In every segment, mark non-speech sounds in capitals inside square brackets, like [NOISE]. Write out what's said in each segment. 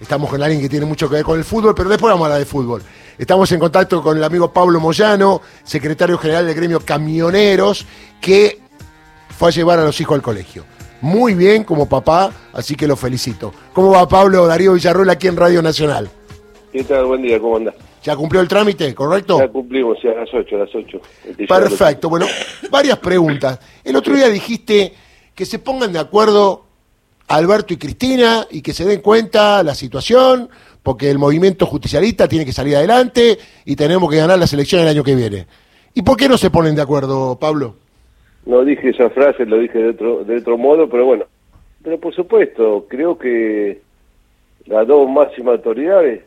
Estamos con alguien que tiene mucho que ver con el fútbol, pero después vamos a hablar de fútbol. Estamos en contacto con el amigo Pablo Moyano, secretario general del gremio Camioneros, que fue a llevar a los hijos al colegio. Muy bien como papá, así que lo felicito. ¿Cómo va Pablo Darío Villarroel aquí en Radio Nacional? ¿Qué tal? Buen día, ¿cómo andás? ¿Ya cumplió el trámite, correcto? Ya cumplimos, sí, a las 8, a las 8. Perfecto, bueno, varias preguntas. El otro día dijiste que se pongan de acuerdo Alberto y Cristina y que se den cuenta la situación, porque el movimiento justicialista tiene que salir adelante y tenemos que ganar las elecciones el año que viene. ¿Y por qué no se ponen de acuerdo, Pablo? No dije esa frase, lo dije de otro, de otro modo, pero bueno. Pero por supuesto, creo que las dos máximas autoridades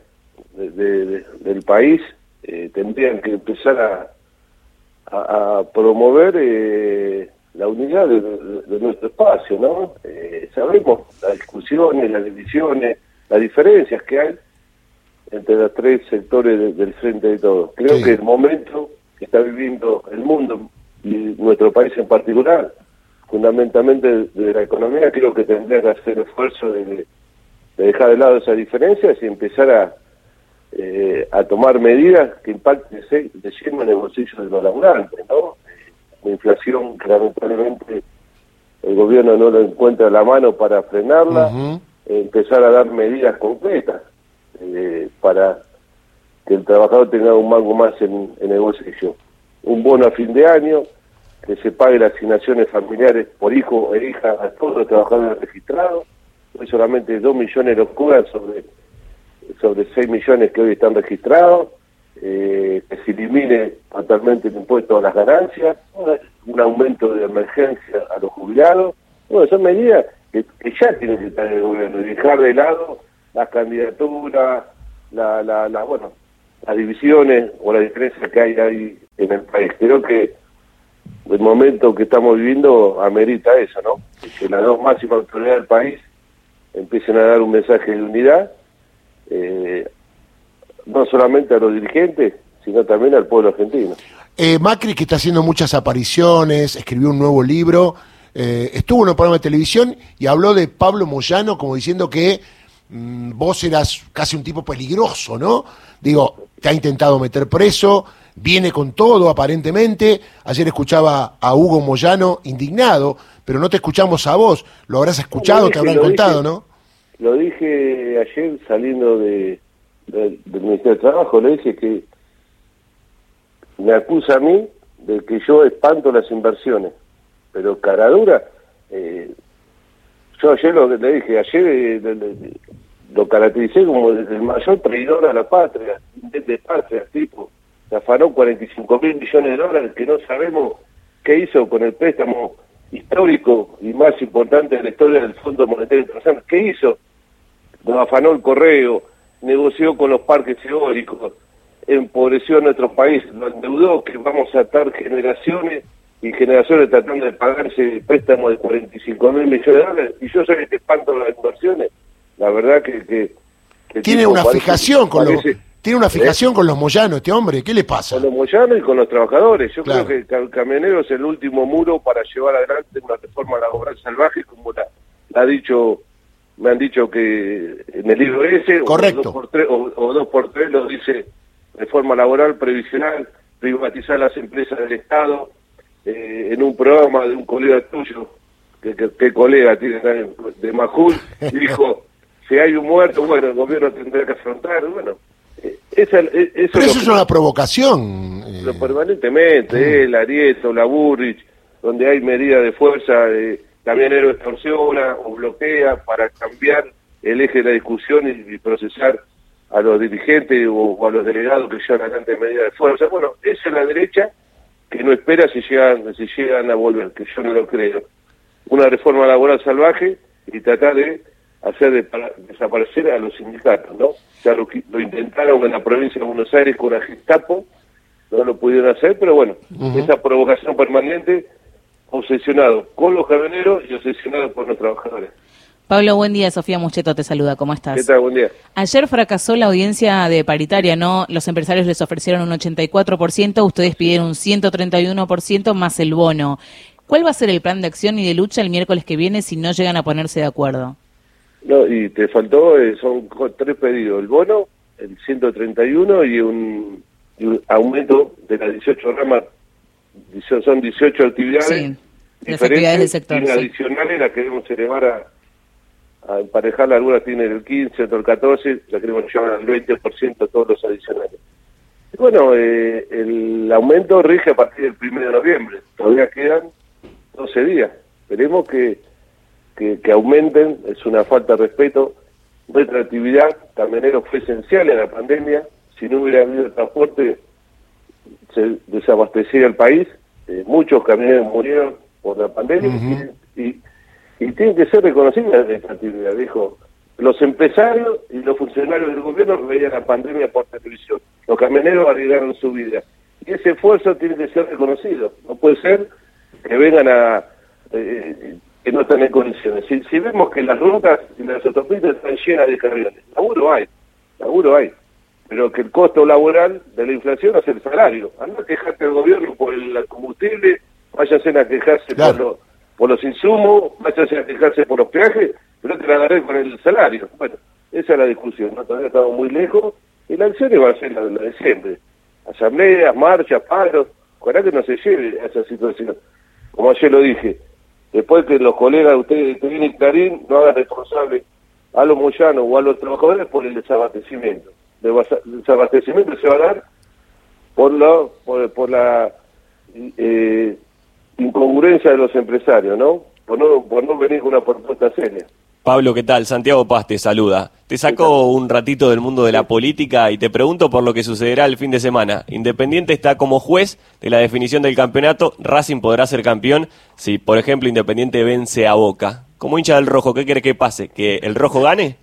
del país eh, tendrían que empezar a, a, promover eh, la unidad de, nuestro espacio, ¿no? Eh, sabemos las discusiones, las divisiones, las diferencias que hay entre los tres sectores del frente de todos. Creo que el momento que está viviendo el mundo y nuestro país en particular, fundamentalmente de la economía, creo que tendría que hacer esfuerzo de, dejar de lado esas diferencias y empezar a, eh, a tomar medidas que impacten de lleno en el bolsillo de los laburantes, ¿no? La inflación que lamentablemente el gobierno no lo encuentra a la mano para frenarla, empezar a dar medidas concretas eh, para que el trabajador tenga un mango más en, en el bolsillo. Un bono a fin de año, que se pague las asignaciones familiares por hijo e hija a todos los trabajadores registrados, hoy solamente 2 millones los cubran sobre, sobre 6 millones que hoy están registrados, eh, que se elimine totalmente el impuesto a las ganancias, un aumento de emergencia a los jubilados. Bueno, son medidas que, ya tienen que estar en el gobierno y dejar de lado las candidaturas, la, la, la, bueno, las divisiones o las diferencias que hay ahí en el país. Creo que el momento que estamos viviendo amerita eso, ¿no? Que las dos máximas autoridades del país empiecen a dar un mensaje de unidad eh, no solamente a los dirigentes, sino también al pueblo argentino. Eh, Macri, que está haciendo muchas apariciones, escribió un nuevo libro, eh, estuvo en un programa de televisión y habló de Pablo Moyano como diciendo que mm, vos eras casi un tipo peligroso, ¿no? Digo, te ha intentado meter preso, viene con todo aparentemente. Ayer escuchaba a Hugo Moyano indignado, pero no te escuchamos a vos. Lo habrás escuchado, te habrán contado, ¿no? Lo dije ayer saliendo de, del, Ministerio de Trabajo, le dije que me acusa a mí de que yo espanto las inversiones, pero caradura, eh, yo ayer lo le dije, ayer eh, lo caractericé como el mayor traidor a la patria, de, patria, tipo, se afanó 45 mil millones de dólares que no sabemos qué hizo con el préstamo histórico y más importante de la historia del Fondo Monetario Internacional, ¿qué hizo? Nos afanó el correo, negoció con los parques eólicos, empobreció a nuestro país, lo endeudó, que vamos a estar generaciones y generaciones tratando de pagarse préstamo de 45 mil millones de dólares, y yo el que espanto las inversiones, la verdad que... tiene una fijación con los... Tiene una fijación con los moyanos, este hombre, ¿qué le pasa? Con los moyanos y con los trabajadores. Yo creo que el camionero es el último muro para llevar adelante una reforma laboral salvaje, como la ha dicho me han dicho que en el libro ese, Correcto. O, dos por tres, o, dos por tres lo dice reforma laboral previsional, privatizar las empresas del Estado, eh, en un programa de un colega tuyo, que, que, colega tiene de Majul, [LAUGHS] dijo, si hay un muerto, bueno, el gobierno tendrá que afrontar, bueno, eh, esa, eh, eso Pero eso es una provocación. Lo permanentemente, mm. el Arieto, la Burrich, donde hay medidas de fuerza... Eh, camionero extorsiona o bloquea para cambiar el eje de la discusión y, procesar a los dirigentes o, a los delegados que llevan adelante medidas de fuerza. Bueno, esa es la derecha que no espera si llegan, si llegan a volver, que yo no lo creo. Una reforma laboral salvaje y tratar de hacer desaparecer a los sindicatos, ¿no? Ya lo, lo, intentaron en la provincia de Buenos Aires con la Gestapo, no lo pudieron hacer, pero bueno, esa provocación permanente obsesionado con los camioneros y obsesionado por los trabajadores. Pablo, buen día. Sofía Mucheto te saluda. ¿Cómo estás? ¿Qué tal? Buen día. Ayer fracasó la audiencia de paritaria, ¿no? Los empresarios les ofrecieron un 84%, ustedes pidieron un 131% más el bono. ¿Cuál va a ser el plan de acción y de lucha el miércoles que viene si no llegan a ponerse de acuerdo? No, y te faltó, eh, son tres pedidos, el bono, el 131 y un, y un aumento de las 18 ramas, son 18 actividades. Sí, las actividades del sector. Y sí. adicionales las queremos elevar a, a emparejarla, algunas tienen el 15, otras el 14, la queremos llevar al 20% todos los adicionales. Y bueno, eh, el aumento rige a partir del 1 de noviembre, todavía quedan 12 días. Esperemos que, que, que aumenten, es una falta de respeto. Nuestra actividad, camionero, fue esencial en la pandemia. Si no hubiera habido transporte, se desabastecía el país. Eh, muchos camioneros murieron por la pandemia y, y, y tiene que ser reconocida esta actividad, dijo. Los empresarios y los funcionarios del gobierno veían la pandemia por televisión. Los camioneros arriesgaron su vida. Y ese esfuerzo tiene que ser reconocido. No puede ser que vengan a... Eh, que no están en condiciones. Si, si, vemos que las rutas y las autopistas están llenas de camiones, laburo hay, laburo hay, pero que el costo laboral de la inflación es el salario. Anda a quejarte del gobierno por el combustible, váyanse a quejarse claro. por, lo, por los insumos, váyanse a quejarse por los peajes, pero te la agarré con el salario. Bueno, esa es la discusión, ¿no? todavía estamos muy lejos y la acción va a ser la, la de siempre. Asambleas, marchas, paros, ojalá que no se lleve a esa situación. Como ayer lo dije, después que los colegas de ustedes, que viene Clarín, no hagan responsable a los moyanos o a los trabajadores por el desabastecimiento. Desabastecimiento se va a dar por la, por, por la eh, incongruencia de los empresarios, ¿no? Por, ¿no? por no venir con una propuesta seria. Pablo, ¿qué tal? Santiago Paz te saluda. Te saco un ratito del mundo de la política y te pregunto por lo que sucederá el fin de semana. Independiente está como juez de la definición del campeonato. Racing podrá ser campeón si, por ejemplo, Independiente vence a Boca. Como hincha del rojo, ¿qué quiere que pase? ¿Que el rojo gane?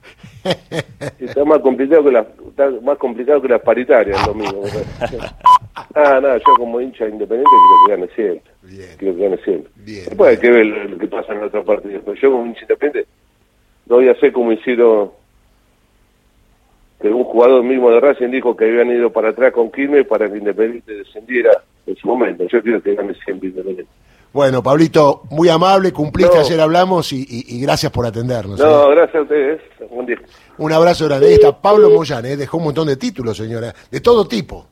[LAUGHS] Está más complicado que las, está más complicado que las paritarias el domingo. [LAUGHS] ah, nada, yo como hincha independiente quiero que gane siempre. Bien. Quiero que gane siempre. Bien. Después hay que ver lo que pasa en la otra partida. Pero yo como hincha independiente no voy a hacer como hicieron que un jugador mismo de Racing dijo que habían ido para atrás con Quilmes para que Independiente descendiera en su momento. Yo quiero que gane siempre Independiente. Bueno, Pablito, muy amable, cumpliste, no. ayer hablamos y, y, y, gracias por atendernos. No, ¿eh? gracias a ustedes. Buen día. Un abrazo grande. Ahí está Pablo Moyán, ¿eh? dejó un montón de títulos, señora, de todo tipo.